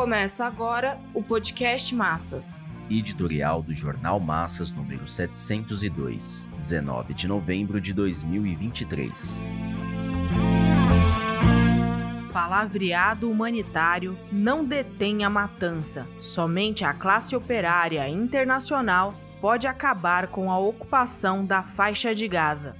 Começa agora o podcast Massas. Editorial do Jornal Massas número 702, 19 de novembro de 2023. Palavreado humanitário não detém a matança. Somente a classe operária internacional pode acabar com a ocupação da faixa de Gaza.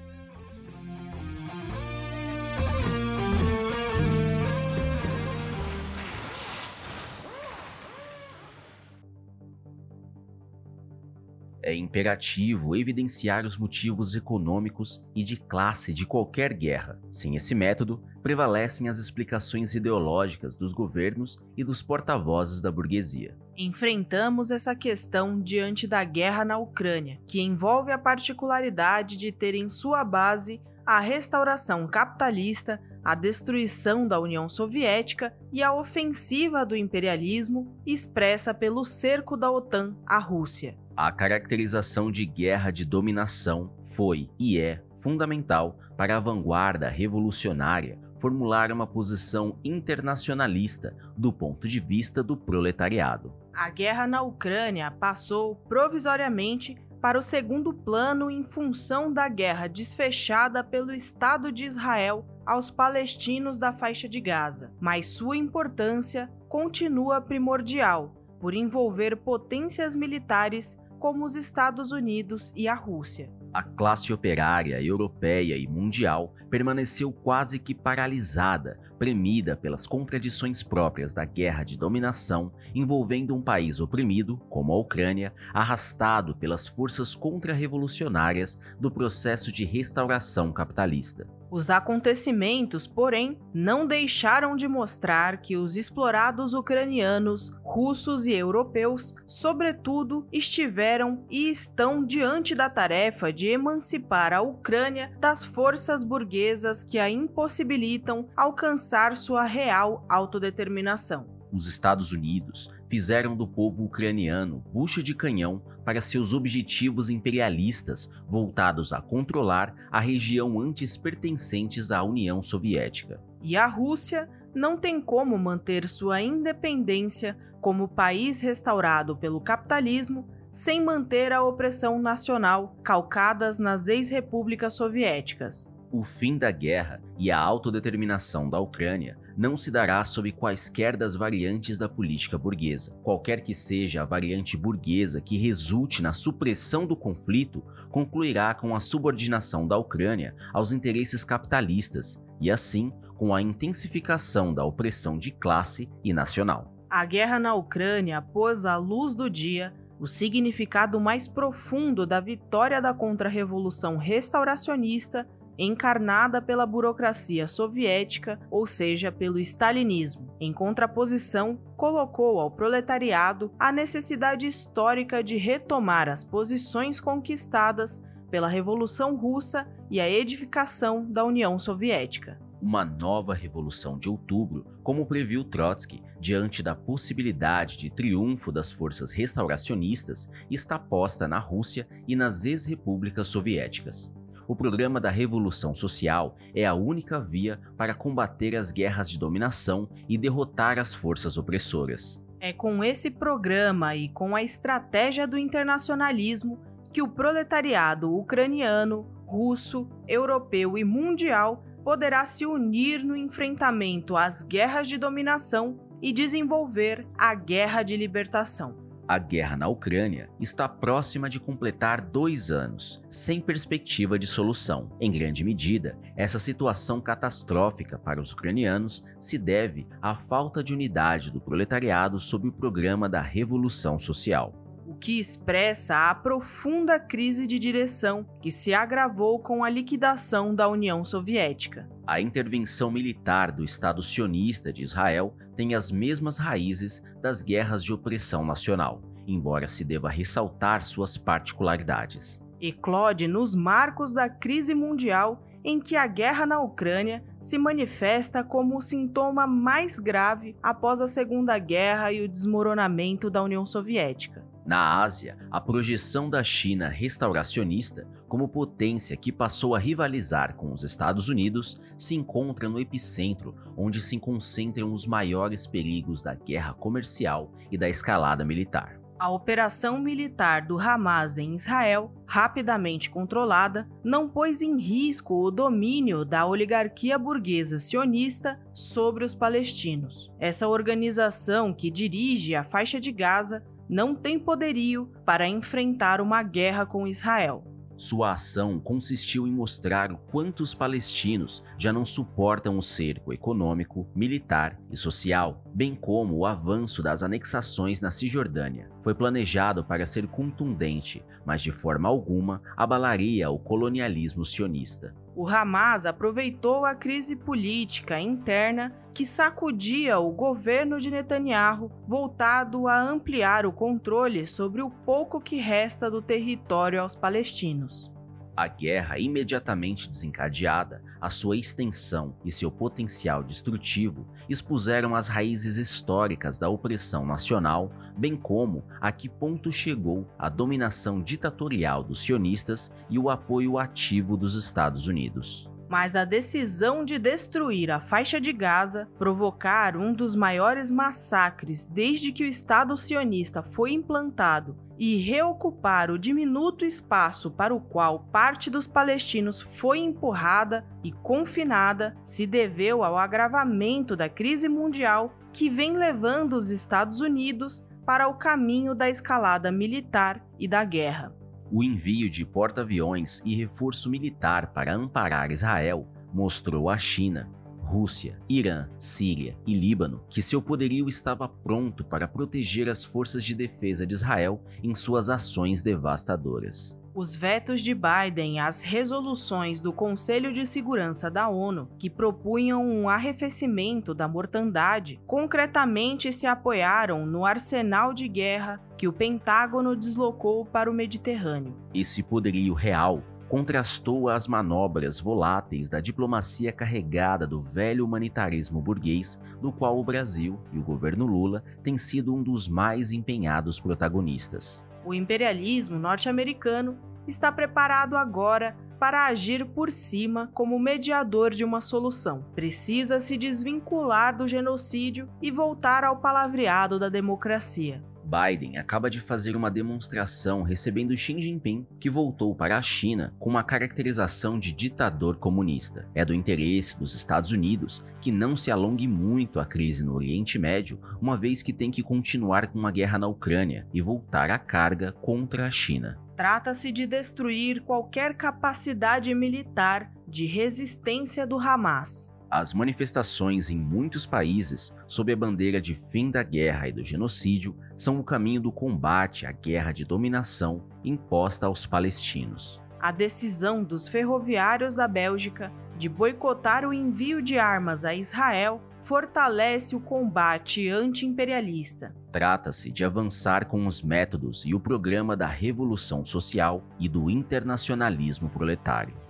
É imperativo evidenciar os motivos econômicos e de classe de qualquer guerra. Sem esse método, prevalecem as explicações ideológicas dos governos e dos porta-vozes da burguesia. Enfrentamos essa questão diante da guerra na Ucrânia, que envolve a particularidade de ter em sua base a restauração capitalista, a destruição da União Soviética e a ofensiva do imperialismo expressa pelo cerco da OTAN à Rússia. A caracterização de guerra de dominação foi e é fundamental para a vanguarda revolucionária formular uma posição internacionalista do ponto de vista do proletariado. A guerra na Ucrânia passou provisoriamente para o segundo plano em função da guerra desfechada pelo Estado de Israel aos palestinos da faixa de Gaza, mas sua importância continua primordial por envolver potências militares como os Estados Unidos e a Rússia. A classe operária europeia e mundial permaneceu quase que paralisada, premida pelas contradições próprias da guerra de dominação envolvendo um país oprimido, como a Ucrânia, arrastado pelas forças contra-revolucionárias do processo de restauração capitalista. Os acontecimentos, porém, não deixaram de mostrar que os explorados ucranianos, russos e europeus, sobretudo, estiveram e estão diante da tarefa de emancipar a Ucrânia das forças burguesas que a impossibilitam alcançar sua real autodeterminação. Os Estados Unidos fizeram do povo ucraniano bucha de canhão para seus objetivos imperialistas voltados a controlar a região antes pertencentes à União Soviética. E a Rússia não tem como manter sua independência como país restaurado pelo capitalismo sem manter a opressão nacional calcadas nas ex-repúblicas soviéticas. O fim da guerra e a autodeterminação da Ucrânia não se dará sob quaisquer das variantes da política burguesa. Qualquer que seja a variante burguesa que resulte na supressão do conflito, concluirá com a subordinação da Ucrânia aos interesses capitalistas e, assim, com a intensificação da opressão de classe e nacional. A guerra na Ucrânia pôs à luz do dia o significado mais profundo da vitória da contra-revolução restauracionista encarnada pela burocracia soviética, ou seja, pelo stalinismo. Em contraposição, colocou ao proletariado a necessidade histórica de retomar as posições conquistadas pela Revolução Russa e a edificação da União Soviética. Uma nova Revolução de Outubro, como previu Trotsky, diante da possibilidade de triunfo das forças restauracionistas, está posta na Rússia e nas ex-repúblicas soviéticas. O programa da Revolução Social é a única via para combater as guerras de dominação e derrotar as forças opressoras. É com esse programa e com a estratégia do internacionalismo que o proletariado ucraniano, russo, europeu e mundial poderá se unir no enfrentamento às guerras de dominação e desenvolver a guerra de libertação. A guerra na Ucrânia está próxima de completar dois anos, sem perspectiva de solução. Em grande medida, essa situação catastrófica para os ucranianos se deve à falta de unidade do proletariado sob o programa da Revolução Social que expressa a profunda crise de direção que se agravou com a liquidação da União Soviética. A intervenção militar do Estado sionista de Israel tem as mesmas raízes das guerras de opressão nacional, embora se deva ressaltar suas particularidades. Eclode nos marcos da crise mundial em que a guerra na Ucrânia se manifesta como o sintoma mais grave após a Segunda Guerra e o desmoronamento da União Soviética. Na Ásia, a projeção da China restauracionista como potência que passou a rivalizar com os Estados Unidos se encontra no epicentro, onde se concentram os maiores perigos da guerra comercial e da escalada militar. A operação militar do Hamas em Israel, rapidamente controlada, não pôs em risco o domínio da oligarquia burguesa sionista sobre os palestinos. Essa organização que dirige a faixa de Gaza não tem poderio para enfrentar uma guerra com Israel. Sua ação consistiu em mostrar o quanto os palestinos já não suportam o cerco econômico, militar e social, bem como o avanço das anexações na Cisjordânia. Foi planejado para ser contundente, mas de forma alguma abalaria o colonialismo sionista. O Hamas aproveitou a crise política interna que sacudia o governo de Netanyahu, voltado a ampliar o controle sobre o pouco que resta do território aos palestinos. A guerra imediatamente desencadeada, a sua extensão e seu potencial destrutivo expuseram as raízes históricas da opressão nacional, bem como a que ponto chegou a dominação ditatorial dos sionistas e o apoio ativo dos Estados Unidos mas a decisão de destruir a faixa de Gaza, provocar um dos maiores massacres desde que o Estado sionista foi implantado e reocupar o diminuto espaço para o qual parte dos palestinos foi empurrada e confinada se deveu ao agravamento da crise mundial que vem levando os Estados Unidos para o caminho da escalada militar e da guerra. O envio de porta-aviões e reforço militar para amparar Israel mostrou à China, Rússia, Irã, Síria e Líbano que seu poderio estava pronto para proteger as forças de defesa de Israel em suas ações devastadoras. Os vetos de Biden às resoluções do Conselho de Segurança da ONU, que propunham um arrefecimento da mortandade, concretamente se apoiaram no arsenal de guerra que o Pentágono deslocou para o Mediterrâneo. Esse poderio real contrastou as manobras voláteis da diplomacia carregada do velho humanitarismo burguês, do qual o Brasil e o governo Lula têm sido um dos mais empenhados protagonistas. O imperialismo norte-americano está preparado agora para agir por cima como mediador de uma solução. Precisa se desvincular do genocídio e voltar ao palavreado da democracia. Biden acaba de fazer uma demonstração recebendo Xi Jinping, que voltou para a China com uma caracterização de ditador comunista. É do interesse dos Estados Unidos que não se alongue muito a crise no Oriente Médio, uma vez que tem que continuar com uma guerra na Ucrânia e voltar a carga contra a China. Trata-se de destruir qualquer capacidade militar de resistência do Hamas. As manifestações em muitos países, sob a bandeira de fim da guerra e do genocídio, são o caminho do combate à guerra de dominação imposta aos palestinos. A decisão dos ferroviários da Bélgica de boicotar o envio de armas a Israel fortalece o combate anti-imperialista. Trata-se de avançar com os métodos e o programa da revolução social e do internacionalismo proletário.